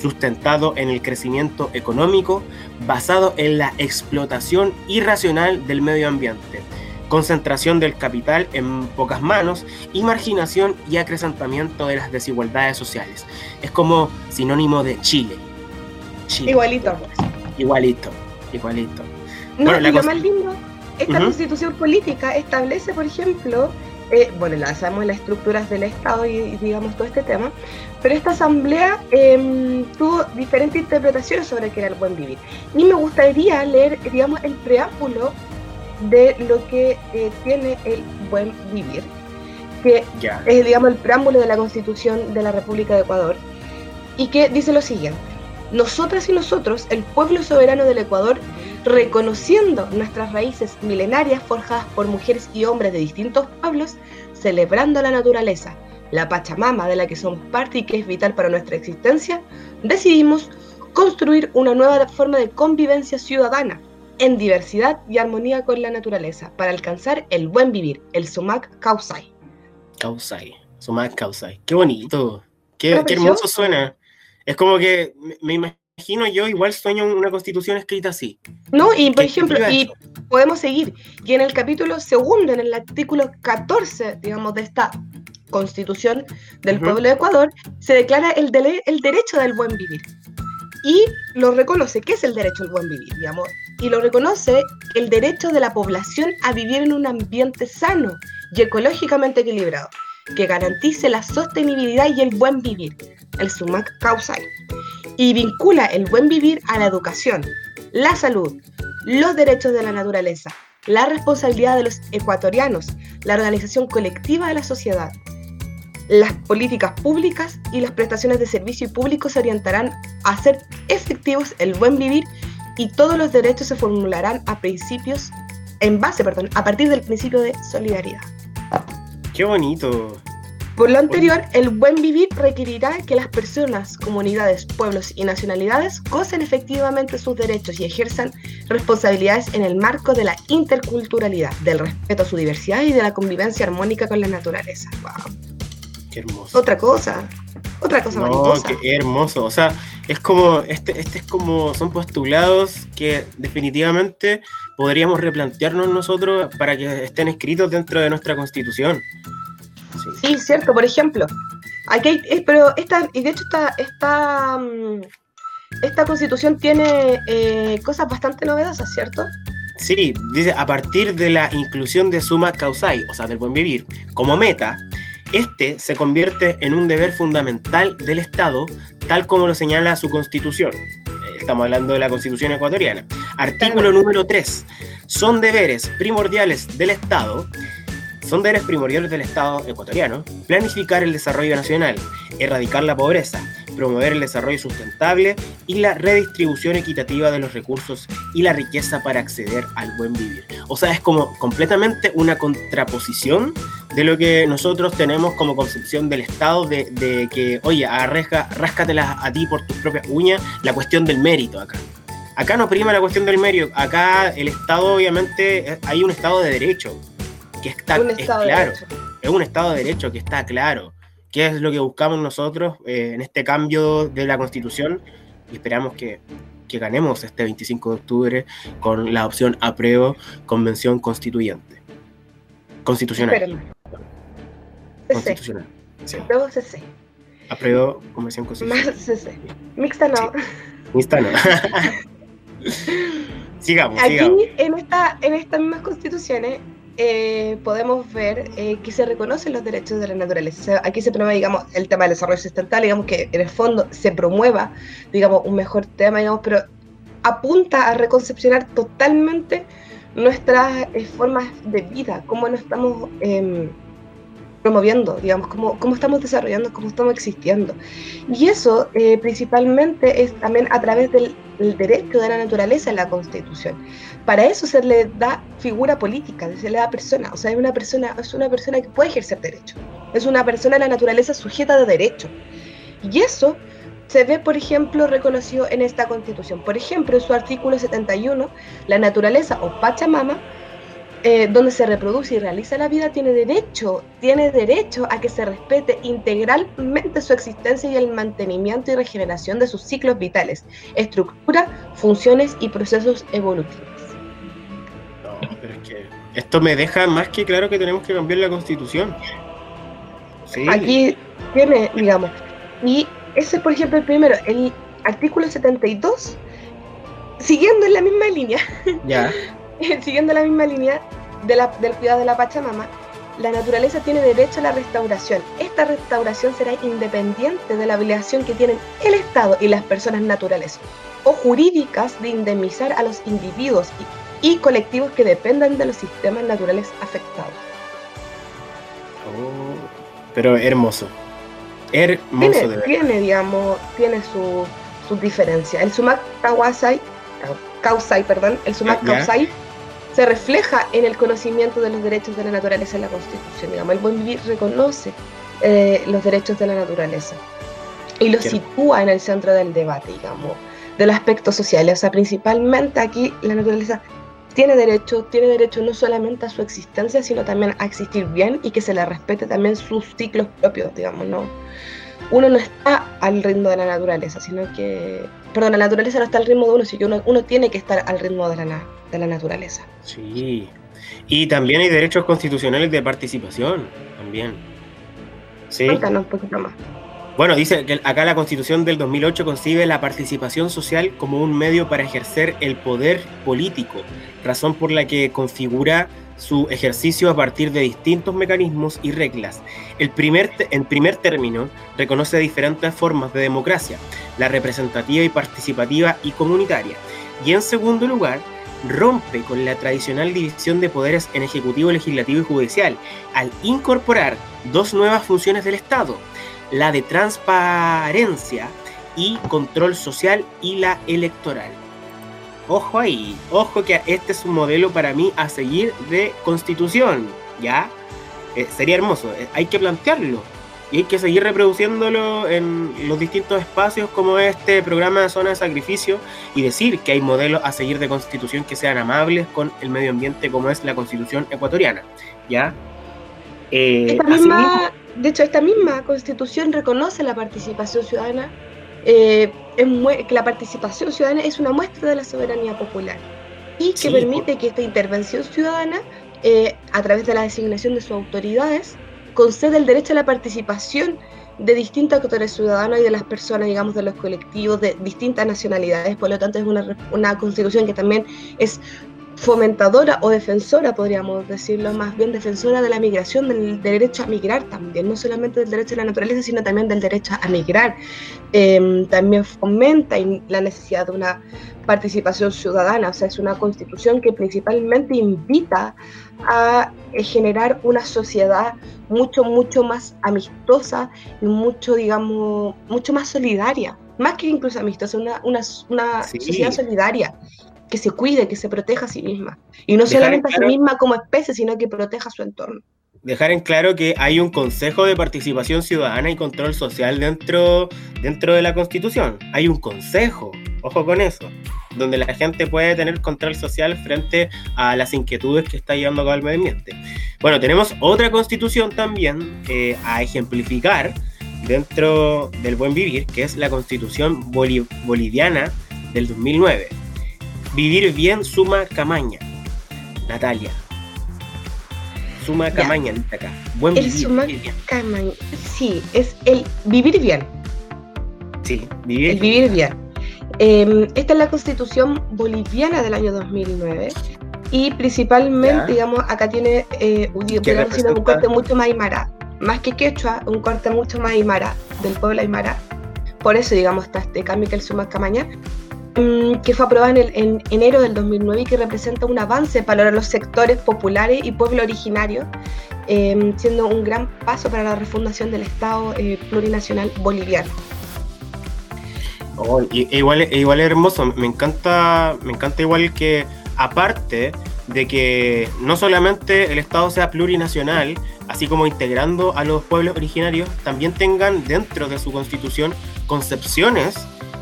sustentado en el crecimiento económico basado en la explotación irracional del medio ambiente, concentración del capital en pocas manos y marginación y acrecentamiento de las desigualdades sociales. Es como sinónimo de Chile. Chile. Igualito. Igualito, igualito. No, Bueno, la lo cons- más lindo, esta constitución política establece, por ejemplo, eh, bueno, la sabemos las estructuras del Estado y, y digamos todo este tema, pero esta asamblea em, tuvo diferentes interpretaciones sobre qué era el buen vivir. Y me gustaría leer, digamos, el preámbulo de lo que eh, tiene el buen vivir, que es, digamos, el preámbulo de la Constitución de la República de Ecuador, y que dice lo siguiente. Nosotras y nosotros, el pueblo soberano del Ecuador, reconociendo nuestras raíces milenarias forjadas por mujeres y hombres de distintos pueblos, celebrando la naturaleza, la Pachamama de la que somos parte y que es vital para nuestra existencia, decidimos construir una nueva forma de convivencia ciudadana en diversidad y armonía con la naturaleza para alcanzar el buen vivir, el Sumac Kausai. Kausai, Sumac Kausai. Qué bonito. Qué, hermoso suena. Es como que me, imagino yo igual sueño una constitución escrita así. ¿No? Y por ¿Qué- qué ejemplo, y podemos seguir. Y en el capítulo segundo, en el artículo 14, digamos, de esta constitución del pueblo de Ecuador, se declara el, dele- el derecho del buen vivir. Y lo reconoce. ¿Qué es el derecho al buen vivir? Digamos, y lo reconoce el derecho de la población a vivir en un ambiente sano y ecológicamente equilibrado, que garantice la sostenibilidad y el buen vivir, el sumac causal, y vincula el buen vivir a la educación, la salud, los derechos de la naturaleza, la responsabilidad de los ecuatorianos, la organización colectiva de la sociedad. Las políticas públicas y las prestaciones de servicio público se orientarán a hacer efectivos el buen vivir y todos los derechos se formularán a principios, en base, perdón, a partir del principio de solidaridad. Qué bonito. Por lo anterior, el buen vivir requerirá que las personas, comunidades, pueblos y nacionalidades gocen efectivamente sus derechos y ejerzan responsabilidades en el marco de la interculturalidad, del respeto a su diversidad y de la convivencia armónica con la naturaleza. Wow. Qué hermoso. Otra cosa. Otra cosa no, Qué hermoso. O sea, es como, este, este es como, son postulados que definitivamente podríamos replantearnos nosotros para que estén escritos dentro de nuestra constitución. Sí, cierto, por ejemplo. Aquí hay, eh, pero esta, y de hecho esta, esta, mm, esta constitución tiene eh, cosas bastante novedosas, ¿cierto? Sí, dice, a partir de la inclusión de suma causai, o sea, del buen vivir, como meta, este se convierte en un deber fundamental del Estado, tal como lo señala su constitución. Estamos hablando de la constitución ecuatoriana. Artículo número 3. Son deberes primordiales del Estado son deberes primordiales del Estado ecuatoriano planificar el desarrollo nacional, erradicar la pobreza, promover el desarrollo sustentable y la redistribución equitativa de los recursos y la riqueza para acceder al buen vivir. O sea, es como completamente una contraposición de lo que nosotros tenemos como concepción del Estado, de, que, oye, arresca, ráscatelas a ti por tus propias uñas, la cuestión del mérito acá. Acá no prima la cuestión del mérito, acá el Estado obviamente hay un Estado de derecho, que está claro, es un Estado de Derecho que está claro, qué es lo que buscamos nosotros eh, en este cambio de la Constitución y esperamos que, que, ganemos este 25 de octubre con la opción apruebo Convención Constituyente. Constitucional. Constitucional. Apruebo CC. Apruebo Convención Constitucional. Más CC. Mixta no. Mixta no. sigamos, Aquí, En, esta, en estas mismas constituciones, eh, podemos ver eh, que se reconocen los derechos de la naturaleza. aquí se promueve, digamos, el tema del desarrollo sustentable, digamos que en el fondo se promueva, digamos, un mejor tema, digamos, pero apunta a reconcepcionar totalmente nuestras eh, formas de vida, cómo nos estamos em, promoviendo, digamos, cómo, cómo estamos desarrollando, cómo estamos existiendo. Y eso eh, principalmente es también a través del, derecho de la naturaleza en la Constitución. Para eso se le da figura política, se le da persona, o sea, es una persona, es una persona que puede ejercer derecho, es una persona de la naturaleza sujeta de derecho. Y eso se ve, por ejemplo, reconocido en esta Constitución. Por ejemplo, en su artículo 71, la naturaleza o Pachamama eh, donde se reproduce y realiza la vida tiene derecho, tiene derecho a que se respete integralmente su existencia y el mantenimiento y regeneración de sus ciclos vitales, estructura, funciones y procesos evolutivos. No, pero es que esto me deja más que claro que tenemos que cambiar la constitución. Aquí tiene, digamos, y ese, por ejemplo, el primero, el artículo 72, siguiendo en la misma línea. Ya. siguiendo la misma línea de la, del cuidado de la Pachamama, la naturaleza tiene derecho a la restauración. Esta restauración será independiente de la obligación que tienen el Estado y las personas naturales o jurídicas de indemnizar a los individuos y, colectivos que dependan de los sistemas naturales afectados. Oh, pero hermoso. Hermoso tiene, tiene digamos, tiene su, su diferencia. El sumac Kawasai, Kausai, perdón, el sumac Kausai se refleja en el conocimiento de los derechos de la naturaleza en la Constitución. Digamos, el buen vivir reconoce eh, los derechos de la naturaleza y los sitúa en el centro del debate, digamos, del aspecto social. O sea, principalmente aquí la naturaleza tiene derecho, tiene derecho no solamente a su existencia, sino también a existir bien y que se le respete también sus ciclos propios, digamos, ¿no? Uno no está al ritmo de la naturaleza, sino que, perdón, la naturaleza no está al ritmo de uno, sino que uno, uno tiene que estar al ritmo de la, de la naturaleza. Sí, y también hay derechos constitucionales de participación, también. Sí. Cuéntanos un poquito más. Bueno, dice que acá la Constitución del 2008 concibe la participación social como un medio para ejercer el poder político, razón por la que configura su ejercicio a partir de distintos mecanismos y reglas. El primer, en primer término, reconoce diferentes formas de democracia, la representativa y participativa y comunitaria. Y en segundo lugar, rompe con la tradicional división de poderes en ejecutivo, legislativo y judicial, al incorporar dos nuevas funciones del Estado, la de transparencia y control social y la electoral. Ojo ahí, ojo que este es un modelo para mí a seguir de constitución, ¿ya? Eh, sería hermoso, eh, hay que plantearlo y hay que seguir reproduciéndolo en los distintos espacios como este programa de zona de sacrificio y decir que hay modelos a seguir de constitución que sean amables con el medio ambiente como es la constitución ecuatoriana, ¿ya? Eh, de hecho, esta misma constitución reconoce la participación ciudadana, eh, que la participación ciudadana es una muestra de la soberanía popular y que permite que esta intervención ciudadana, eh, a través de la designación de sus autoridades, concede el derecho a la participación de distintos actores ciudadanos y de las personas, digamos, de los colectivos de distintas nacionalidades. Por lo tanto, es una, una constitución que también es fomentadora o defensora, podríamos decirlo, más bien defensora de la migración, del, derecho a migrar también, no solamente del derecho a la naturaleza, sino también del derecho a migrar. Em, también fomenta la necesidad de una participación ciudadana, o sea, es una constitución que principalmente invita a eh, generar una sociedad mucho, mucho más amistosa y mucho, digamos, mucho más solidaria, más que incluso amistosa, una, una, una sociedad solidaria que se cuide, que se proteja a sí misma. Y no solamente a sí misma como especie, sino que proteja su entorno. Dejar en claro que hay un Consejo de Participación Ciudadana y Control Social dentro, dentro de la Constitución. Hay un consejo, ojo con eso, donde la gente puede tener control social frente a las inquietudes que está llevando a cabo el medio ambiente. Bueno, tenemos otra constitución también eh, a ejemplificar dentro del buen vivir, que es la constitución boliviana del 2009 Vivir bien suma camaña. Natalia. Suma camaña, dice acá. Buen el vivir, suma camaña. Sí, es el vivir bien. Sí, vivir el vivir bien. Em, esta es la constitución boliviana del año 2009 y principalmente, digamos, acá tiene eh, un, un corte mucho más aymara, más que quechua, un corte mucho más aymara, del pueblo aymara. Por eso, digamos, está este cambio que el suma camaña. Mm, que fue aprobada en, enero del 2009 y que representa un avance para los sectores populares y pueblo originario, em, siendo un gran paso para la refundación del Estado eh, plurinacional boliviano. Oh, igual, igual es hermoso, me encanta, me encanta igual que aparte de que no solamente el Estado sea plurinacional, así como integrando a los pueblos originarios, también tengan dentro de su constitución concepciones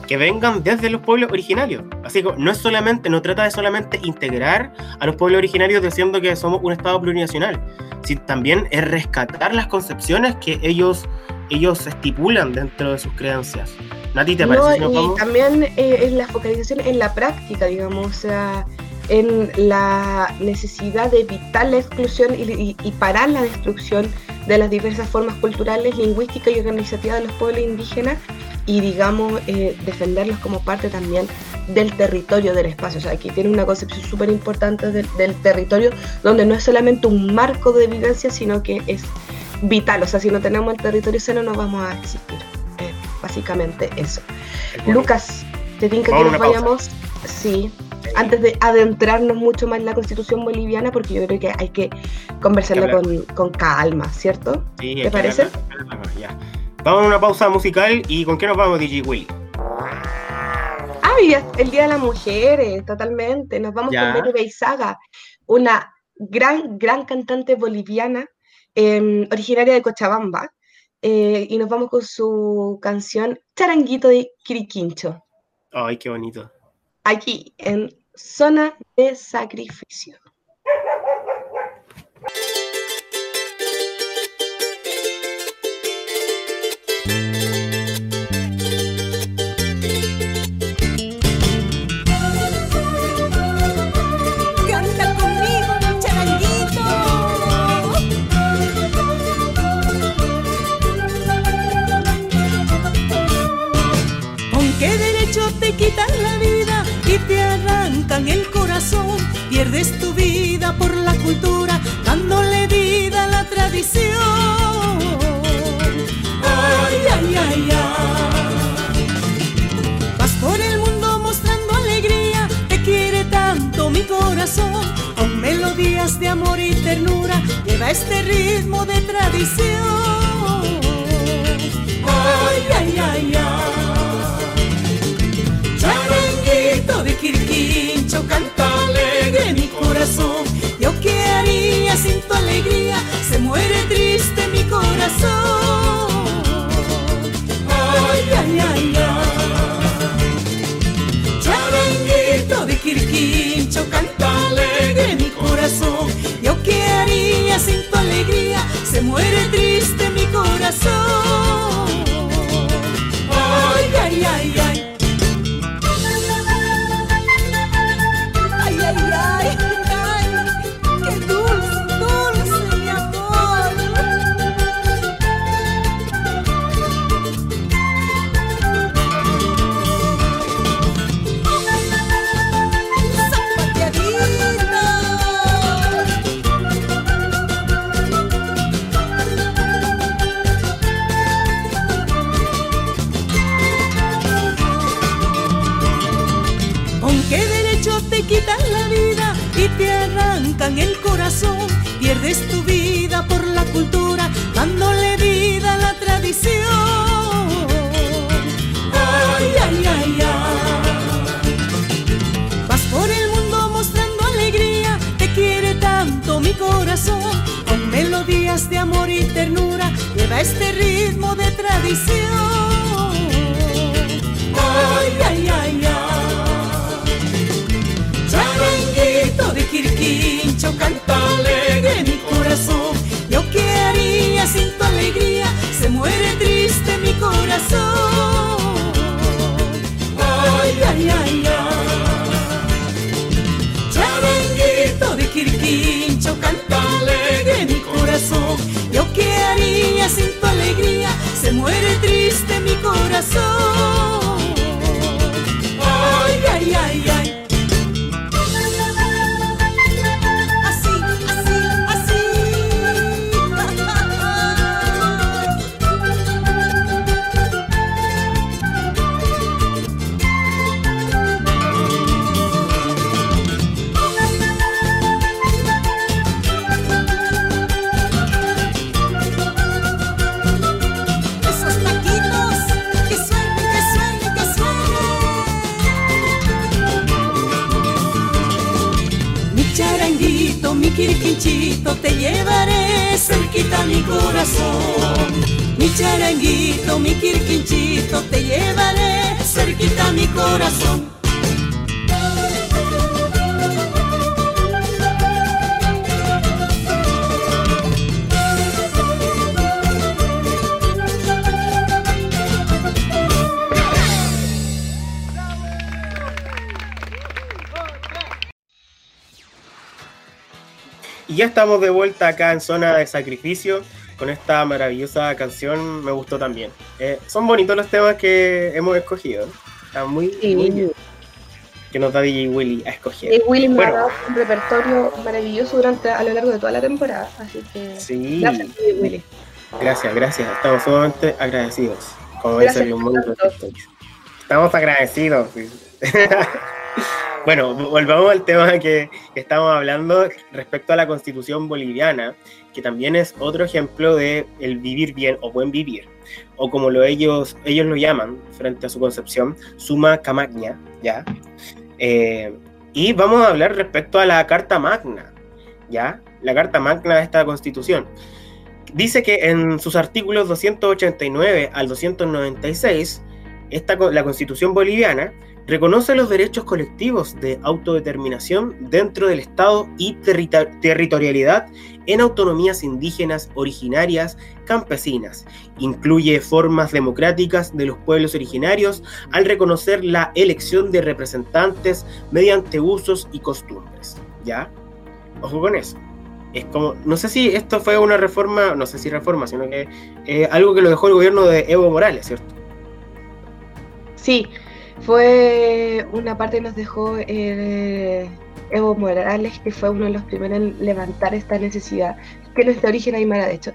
que vengan desde los pueblos originarios. Así que no es solamente, no trata de solamente integrar a los pueblos originarios diciendo que somos un Estado plurinacional, sino también es rescatar las concepciones que ellos, ellos estipulan dentro de sus creencias. Nati, ¿te parece? y también eh, es la focalización en la práctica, digamos, o sea, en la necesidad de evitar la exclusión y, y parar la destrucción de las diversas formas culturales, lingüísticas y organizativas de los pueblos indígenas y digamos eh, defenderlos como parte también del territorio del espacio. O sea, aquí tiene una concepción súper importante del territorio donde no es solamente un marco de vivencia, sino que es vital. O sea, si no tenemos el territorio sano no vamos a existir. básicamente eso. Lucas, te tinca que nos vayamos. Sí, antes de adentrarnos mucho más en la constitución boliviana, porque yo creo que hay que conversarlo con, con, calma, ¿cierto? Sí, ¿Te parece? ya. Vamos a una pausa musical y ¿con qué nos vamos, DJ Willy? Ah, el Día de la Mujer, totalmente. Nos vamos con Betty Beizaga, una gran, gran cantante boliviana, em, originaria de Cochabamba. Eh, y nos vamos con su canción Charanguito de Quiriquincho. Ay, qué bonito. Aquí, en Zona de Sacrificio. Gana conmigo, changuito. ¿Con qué derecho te quitan la vida y te arrancan el corazón? Pierdes tu vida por la cultura, dándole vida a la tradición. Ay, ay, ay. Vas por el mundo mostrando alegría, te quiere tanto mi corazón, con melodías de amor y ternura, lleva este ritmo de tradición. Ay, ay, ay, ay. Charanguito de Quirquincho, canta alegre mi corazón. Yo qué haría sin tu alegría, se muere triste mi corazón. Corazón. Mi Mi charanguito, mi quirquinchito, te llevaré cerquita a mi corazón. Y ya estamos de vuelta acá en zona de sacrificio con esta maravillosa canción. Me gustó también. Eh, son bonitos los temas que hemos escogido. Está muy, Sí. muy bien. Que nos da DJ Willy a escoger. Y Willy me Bueno. ha dado un repertorio maravilloso durante a lo largo de toda la temporada, así que Sí, gracias DJ Willy. gracias, gracias. Estamos sumamente agradecidos. Como Gracias dice un tanto. Estamos agradecidos. bueno, volvamos al tema que estamos hablando respecto a la constitución boliviana, que también es otro ejemplo de el vivir bien o buen vivir, o como lo ellos, ellos lo llaman frente a su concepción, suma camagna, ¿ya? Eh, y vamos a hablar respecto a la Carta Magna, ¿ya? La Carta Magna de esta constitución. Dice que en sus artículos 289 al 296, esta, la constitución boliviana reconoce los derechos colectivos de autodeterminación dentro del Estado y territorialidad en autonomías indígenas originarias campesinas. Incluye formas democráticas de los pueblos originarios al reconocer la elección de representantes mediante usos y costumbres. ¿Ya? Ojo con eso. Es como, no sé si esto fue una reforma, no sé si reforma, sino que eh, algo que lo dejó el gobierno de Evo Morales, ¿cierto? Sí, fue una parte que nos dejó el, Evo Morales, que fue uno de los primeros en levantar esta necesidad, que no es de origen aymara, de hecho,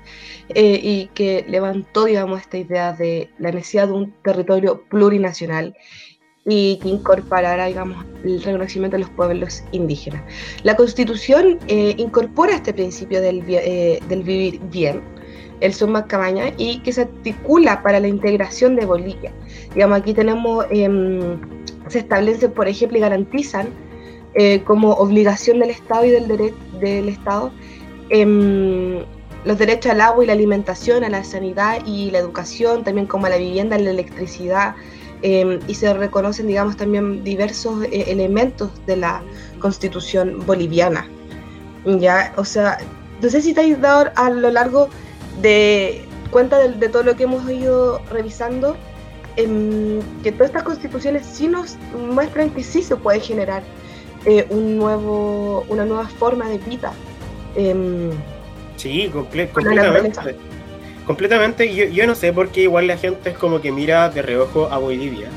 eh, y que levantó, digamos, esta idea de la necesidad de un territorio plurinacional y que incorporara, digamos, el reconocimiento de los pueblos indígenas. La Constitución eh, incorpora este principio del, eh, del vivir bien, el Suma Cabaña, y que se articula para la integración de Bolivia. Digamos, aquí tenemos, em, se establecen, por ejemplo, y garantizan eh, como obligación del Estado y del, del Estado em, los derechos al agua y la alimentación, a la sanidad y la educación, también como a la vivienda, la electricidad, Em, y se reconocen, digamos, también diversos eh, elementos de la constitución boliviana. Ya, o sea, no sé si te has dado a lo largo de cuenta de, todo lo que hemos ido revisando, em, que todas estas constituciones sí nos muestran que sí se puede generar eh, un nuevo, una nueva forma de vida. Em, sí, completamente. Completamente, yo, yo no sé por qué igual la gente es como que mira de reojo a Bolivia.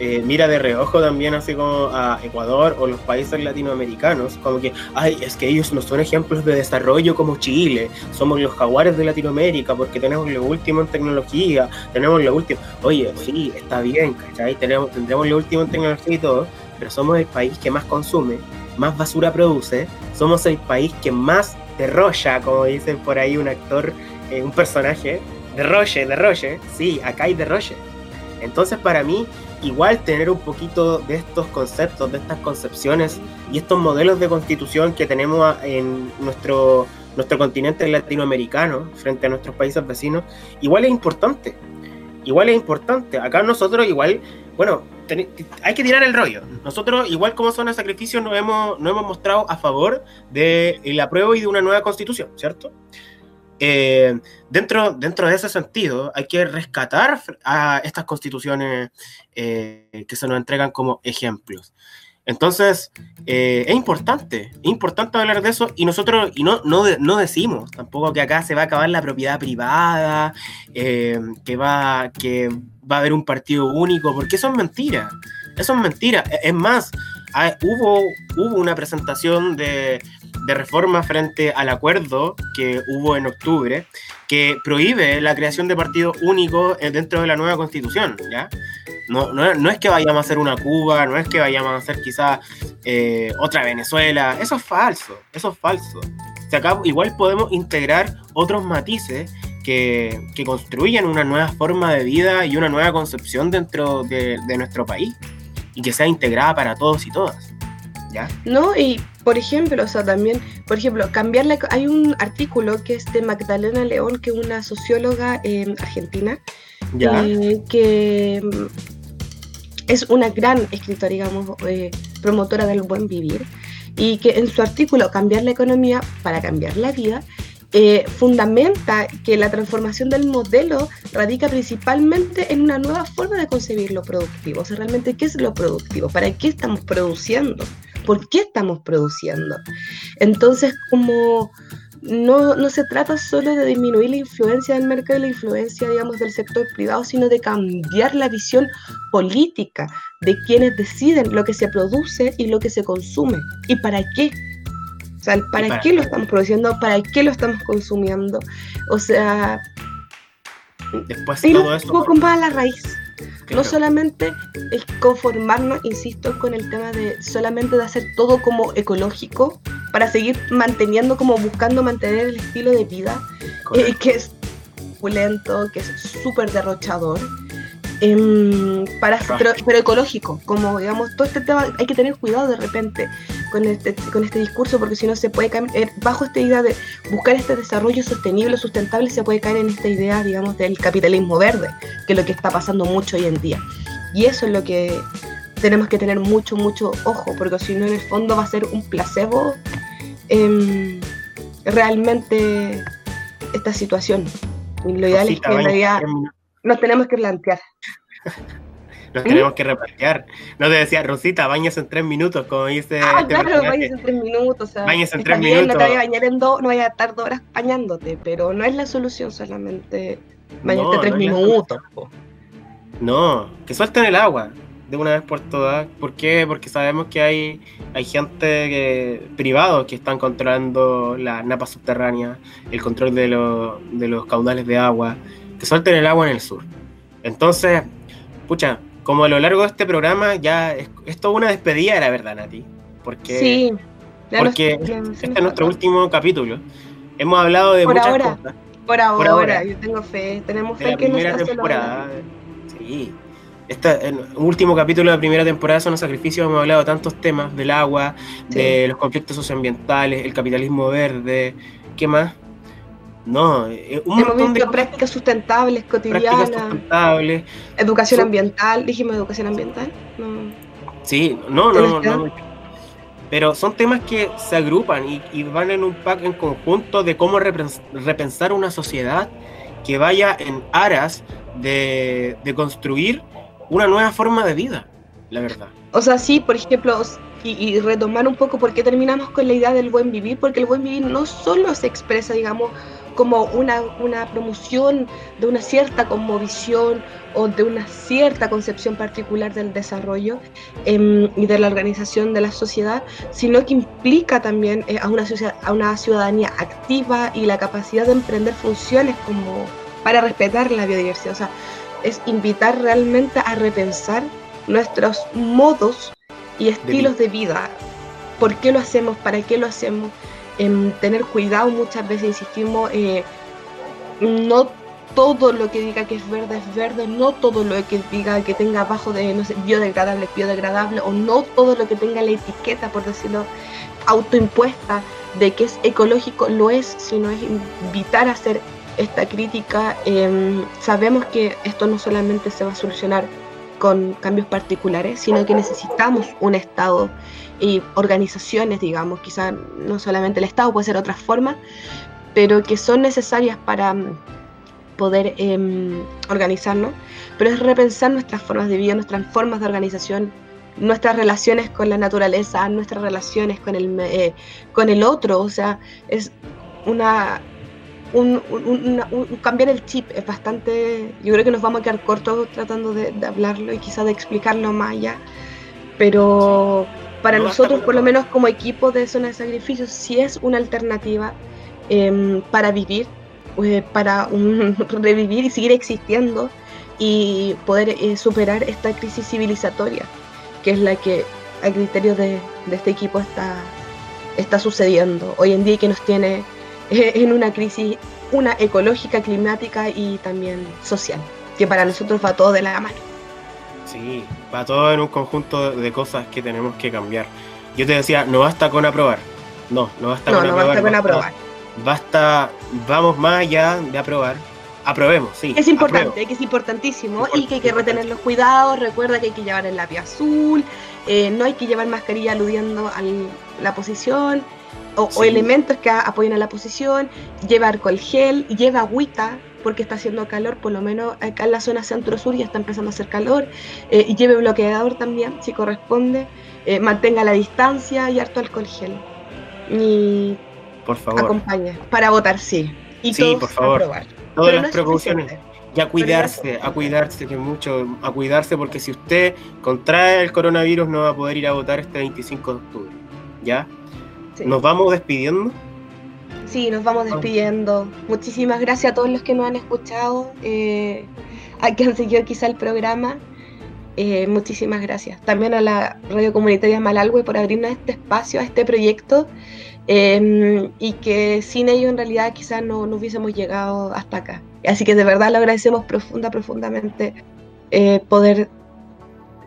Eh, mira de reojo también así como a Ecuador o los países latinoamericanos, como que, ay, es que ellos no son ejemplos de desarrollo como Chile, somos los jaguares de Latinoamérica porque tenemos lo último en tecnología, tenemos lo último, oye, sí, está bien, ¿cachai? Tenemos, tendremos lo último en tecnología y todo, pero somos el país que más consume, más basura produce, somos el país que más derrocha, como dicen por ahí un actor eh, un personaje, de Roche, de Roche, sí, acá hay de Roche. Entonces para mí, igual tener un poquito de estos conceptos, de estas concepciones y estos modelos de constitución que tenemos en nuestro, nuestro continente latinoamericano frente a nuestros países vecinos, igual es importante. Igual es importante. Acá nosotros igual, bueno, hay que tirar el rollo. Nosotros, igual como zona de sacrificio, nos hemos, nos hemos mostrado a favor de la apruebo y de una nueva constitución, ¿cierto? Eh, dentro, dentro de ese sentido, hay que rescatar a estas constituciones eh, que se nos entregan como ejemplos. Entonces, eh, es importante, es importante hablar de eso y nosotros y no, no, no decimos tampoco que acá se va a acabar la propiedad privada, que, va, que va a haber un partido único, porque eso es mentira, eso es mentira. Es más, hubo, hubo una presentación de, de reforma frente al acuerdo que hubo en octubre, que prohíbe la creación de partidos únicos dentro de la nueva constitución, ¿ya? No, no, es que vayamos a hacer una Cuba, no es que vayamos a hacer quizás eh, otra Venezuela, eso es falso, eso es falso. O acá igual podemos integrar otros matices que, que, construyan una nueva forma de vida y una nueva concepción dentro de, de nuestro país y que sea integrada para todos y todas. ¿Ya? No, y por ejemplo, o sea, también, por ejemplo, cambiar la, hay un artículo que es de Magdalena León, que es una socióloga en argentina, eh, que es una gran escritora, digamos, eh, promotora del buen vivir, y que en su artículo Cambiar la economía para cambiar la vida, eh, fundamenta que la transformación del modelo radica principalmente en una nueva forma de concebir lo productivo. O sea, realmente, ¿qué es lo productivo? ¿Para qué estamos produciendo? por qué estamos produciendo. Entonces, como no, no, se trata solo de disminuir la influencia del mercado y la influencia, digamos, del sector privado, sino de cambiar la visión política de quienes deciden lo que se produce y lo que se consume y para qué. O sea, ¿para, qué lo estamos produciendo? ¿Para qué lo estamos consumiendo? O sea, después de todo eso. Un poco más a la raíz. No solamente es conformarnos, insisto, con el tema de solamente de hacer todo como ecológico para seguir manteniendo, como buscando mantener el estilo de vida eh, que es opulento, que es súper derrochador, em, para, pero, pero, ecológico, como digamos, todo este tema hay que tener cuidado de repente con este, con este discurso, porque si no se puede caer, eh, bajo esta idea de buscar este desarrollo sostenible, sustentable, se puede caer en esta idea, digamos, del capitalismo verde, que es lo que está pasando mucho hoy en día. Y eso es lo que tenemos que tener mucho, mucho ojo, porque si no, en el fondo va a ser un placebo em, realmente esta situación. Y lo ideal es que en realidad nos tenemos que plantear. nos tenemos que replantear. No te decía, Rosita, bañas en tres minutos, como dice. Ah, este claro, bañas en tres minutos. O sea, bañas en tres minutos. No te vayas a bañar en dos, no vayas a estar dos horas bañándote, pero no es la solución solamente bañarte tres minutos. No, que suelten el agua. de una vez por todas. ¿Por qué? Porque sabemos que hay, hay gente que, privado que están controlando la napa subterránea, el control de, de los caudales de agua, que suelten el agua en el sur. Entonces, pucha, como a lo largo de este programa ya es, es toda una despedida, la verdad, Nati. Porque, sí, porque este es nuestro último capítulo. Hemos hablado de muchas cosas. Por ahora, yo tengo fe. Tenemos fe la que primera temporada. Sí. Este, último capítulo de la primera temporada son los sacrificios. Hemos hablado de tantos temas: del agua, de los conflictos socioambientales, el capitalismo verde. ¿Qué más? No, eh, un Hemos montón de prácticas sustentables cotidianas. sustentables. Educación ambiental, dijimos educación ambiental. Sí, no, no, no, Pero son temas que se agrupan y, van en un pack en conjunto de cómo repensar una sociedad que vaya en aras de, construir una nueva forma de vida, la verdad. O sea, sí, por ejemplo, y, y, retomar un poco por qué terminamos con la idea del buen vivir, porque el buen vivir no solo se expresa, digamos, como una, una promoción de una cierta conmovisión o de una cierta concepción particular del desarrollo em, y de la organización de la sociedad, sino que implica también eh, a, una a una ciudadanía activa y la capacidad de emprender funciones como para respetar la biodiversidad. O sea, es invitar realmente a repensar nuestros modos y estilos de vida. ¿Por qué lo hacemos? ¿Para qué lo hacemos? En tener cuidado, muchas veces insistimos, eh, no todo lo que diga que es verde es verde, no todo lo que diga que tenga abajo de, no sé, biodegradable biodegradable, o no todo lo que tenga la etiqueta, por decirlo, autoimpuesta de que es ecológico lo es, sino es invitar a hacer esta crítica. Em, sabemos que esto no solamente se va a solucionar con cambios particulares, sino que necesitamos un Estado y organizaciones, digamos, quizá no solamente el Estado, puede ser otras formas, pero que son necesarias para mm, poder em, organizarnos, pero es repensar nuestras formas de vida, nuestras formas de organización, nuestras relaciones con la naturaleza, nuestras relaciones con el, eh, con el otro, o sea, es una, un, cambiar el chip es bastante, yo creo que nos vamos a quedar cortos tratando de, de hablarlo y quizá de explicarlo más allá, pero para nosotros, por lo menos como equipo de zona de sacrificio, sí es una alternativa em, para vivir, eh, para revivir y seguir existiendo y poder eh, superar esta crisis civilizatoria, que es la que a criterio de, este equipo está, está sucediendo hoy en día y que nos tiene eh, en una crisis, una ecológica, climática y también social, que para nosotros va todo de la mano. Sí, va todo en un conjunto de cosas que tenemos que cambiar. Yo te decía, no basta con aprobar. No, no basta con aprobar. Basta con aprobar. Basta, vamos más allá de aprobar. Aprobemos, sí. Es importante, que es importantísimo y que hay que retener los cuidados. Recuerda que hay que llevar el lápiz azul, eh, no hay que llevar mascarilla aludiendo a la posición o, o, elementos que apoyen a la posición. Lleva alcohol gel, lleva agüita, porque está haciendo calor, por lo menos acá en la zona centro-sur ya está empezando a hacer calor, eh, y lleve bloqueador también, si corresponde, eh, mantenga la distancia y harto alcohol gel. Y por favor. acompaña, para votar sí. Y sí, por favor. Todas las precauciones. Y a cuidarse, a cuidarse, que mucho, a cuidarse, porque si usted contrae el coronavirus no va a poder ir a votar este 25 de octubre. ¿Ya? Nos vamos despidiendo. Sí, nos vamos despidiendo. Muchísimas gracias a todos los que nos han escuchado, eh, a que han seguido quizá el programa. Eh, muchísimas gracias. También a la Radio Comunitaria Malalgüe por abrirnos este espacio, a este proyecto, em, y que sin ello en realidad quizás no, no, hubiésemos llegado hasta acá. Así que de verdad le agradecemos profunda, profundamente eh, poder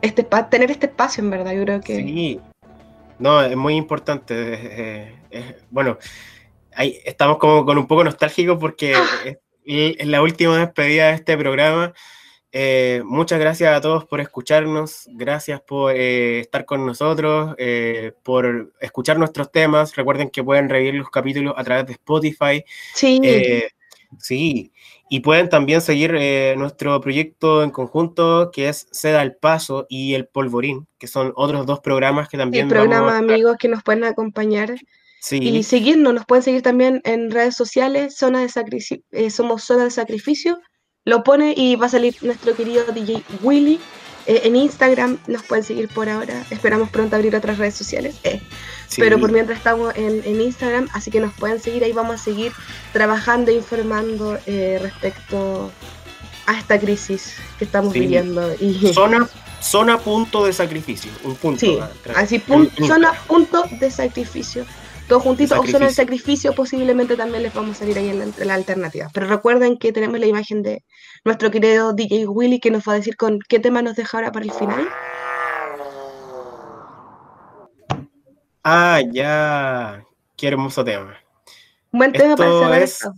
este, tener este espacio, en verdad. Yo creo que... Sí, no, es muy importante. bueno, estamos como con un poco nostálgicos porque ah. es, la última despedida de este programa. Eh, muchas gracias a todos por escucharnos, gracias por eh, estar con nosotros, eh, por escuchar nuestros temas. Recuerden que pueden revivir los capítulos a través de Spotify. Sí. sí, y pueden también seguir nuestro proyecto en conjunto que es Seda al Paso y El Polvorín, que son otros dos programas que también... El programa amigos que nos pueden acompañar y seguirnos, nos pueden seguir también en redes sociales, zona de eh, somos Zona de Sacrificio, lo pone y va a salir nuestro querido DJ Willy Eh, en Instagram nos pueden seguir por ahora. Esperamos pronto abrir otras redes sociales. Eh. Pero por mientras estamos en, Instagram, así que nos pueden seguir. Ahí vamos a seguir trabajando e informando eh, respecto a esta crisis que estamos viviendo. Y... Zona, zona punto de sacrificio. Un punto. Sí, así, zona punto de sacrificio todos juntitos, o zona de sacrificio, posiblemente también les vamos a salir ahí en la, alternativa. Pero recuerden que tenemos la imagen de nuestro querido DJ Willy que nos va a decir con qué tema nos deja ahora para el final. Ah, ya. Qué hermoso tema. buen tema para cerrar esto.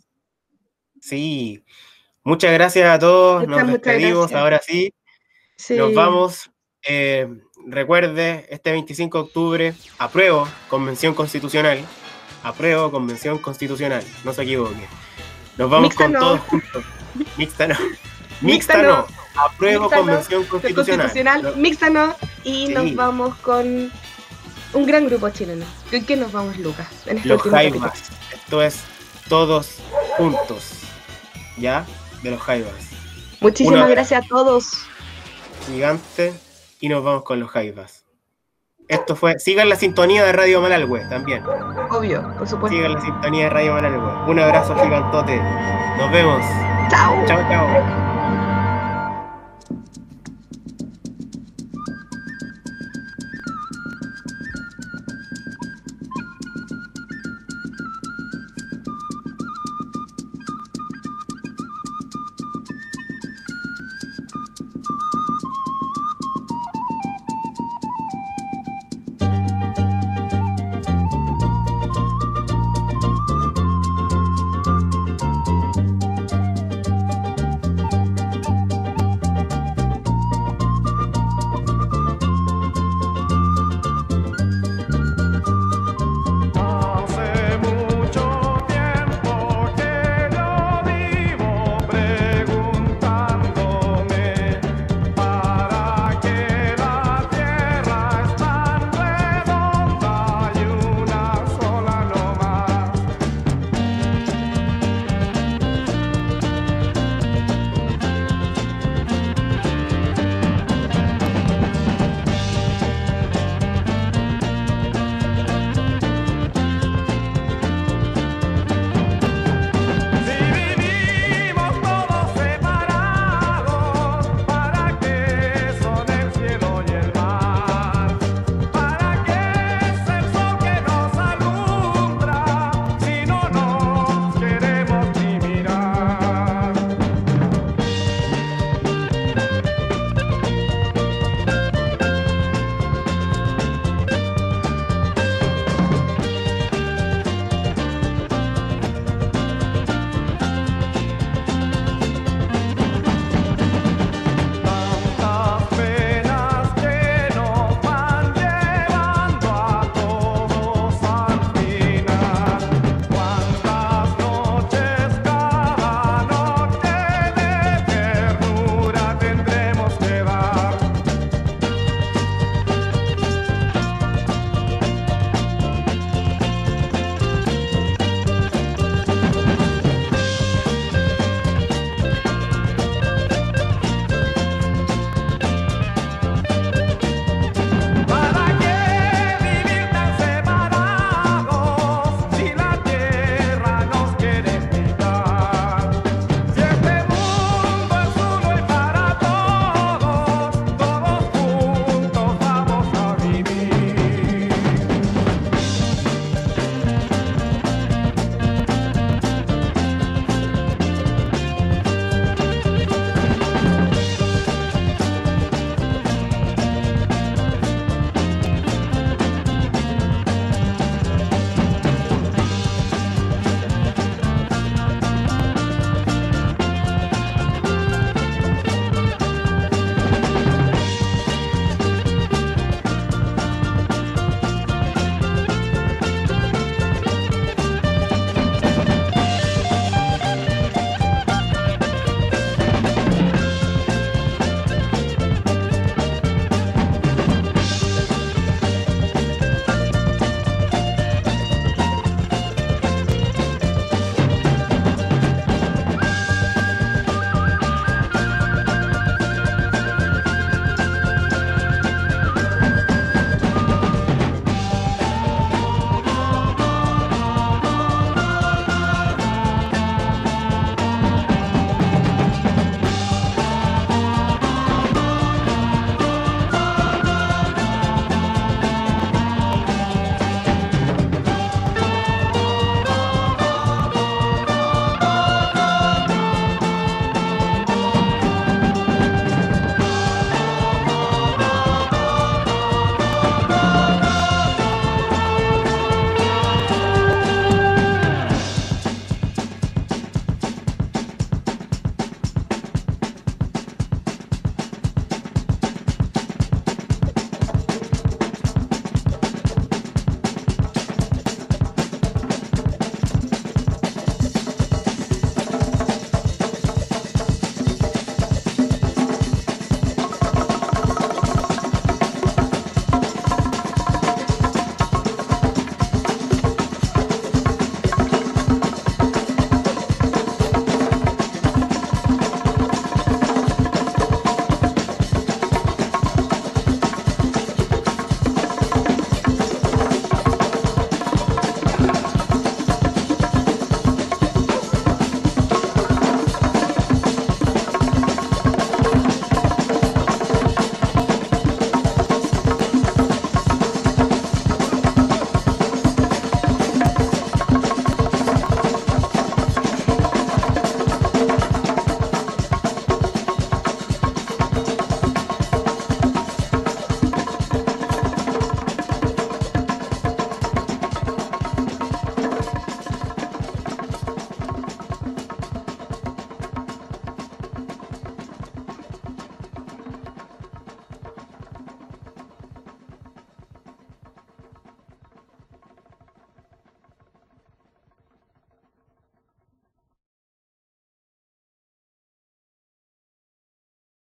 Sí. Muchas gracias a todos. Nos despedimos ahora sí. Nos vamos. Eh, recuerde, este 25 de octubre, apruebo convención constitucional. Apruebo convención constitucional, no se equivoque. Nos vamos con todos juntos. Mixta no. Mixta, no. Apruebo convención constitucional. Mixta no. Y nos vamos con un gran grupo chileno. ¿Con qué nos vamos, Lucas? En este Los Jaivas. Esto es todos juntos. ¿Ya? De los Jaivas. Muchísimas gracias a todos. Gigante y nos vamos con los Jaivas. Esto fue. Sigan la sintonía de Radio Malalgüe también. Obvio, por supuesto. Sigan la sintonía de Radio Malalgüe. Un abrazo gigantote. Nos vemos. Chao. Chao, chao.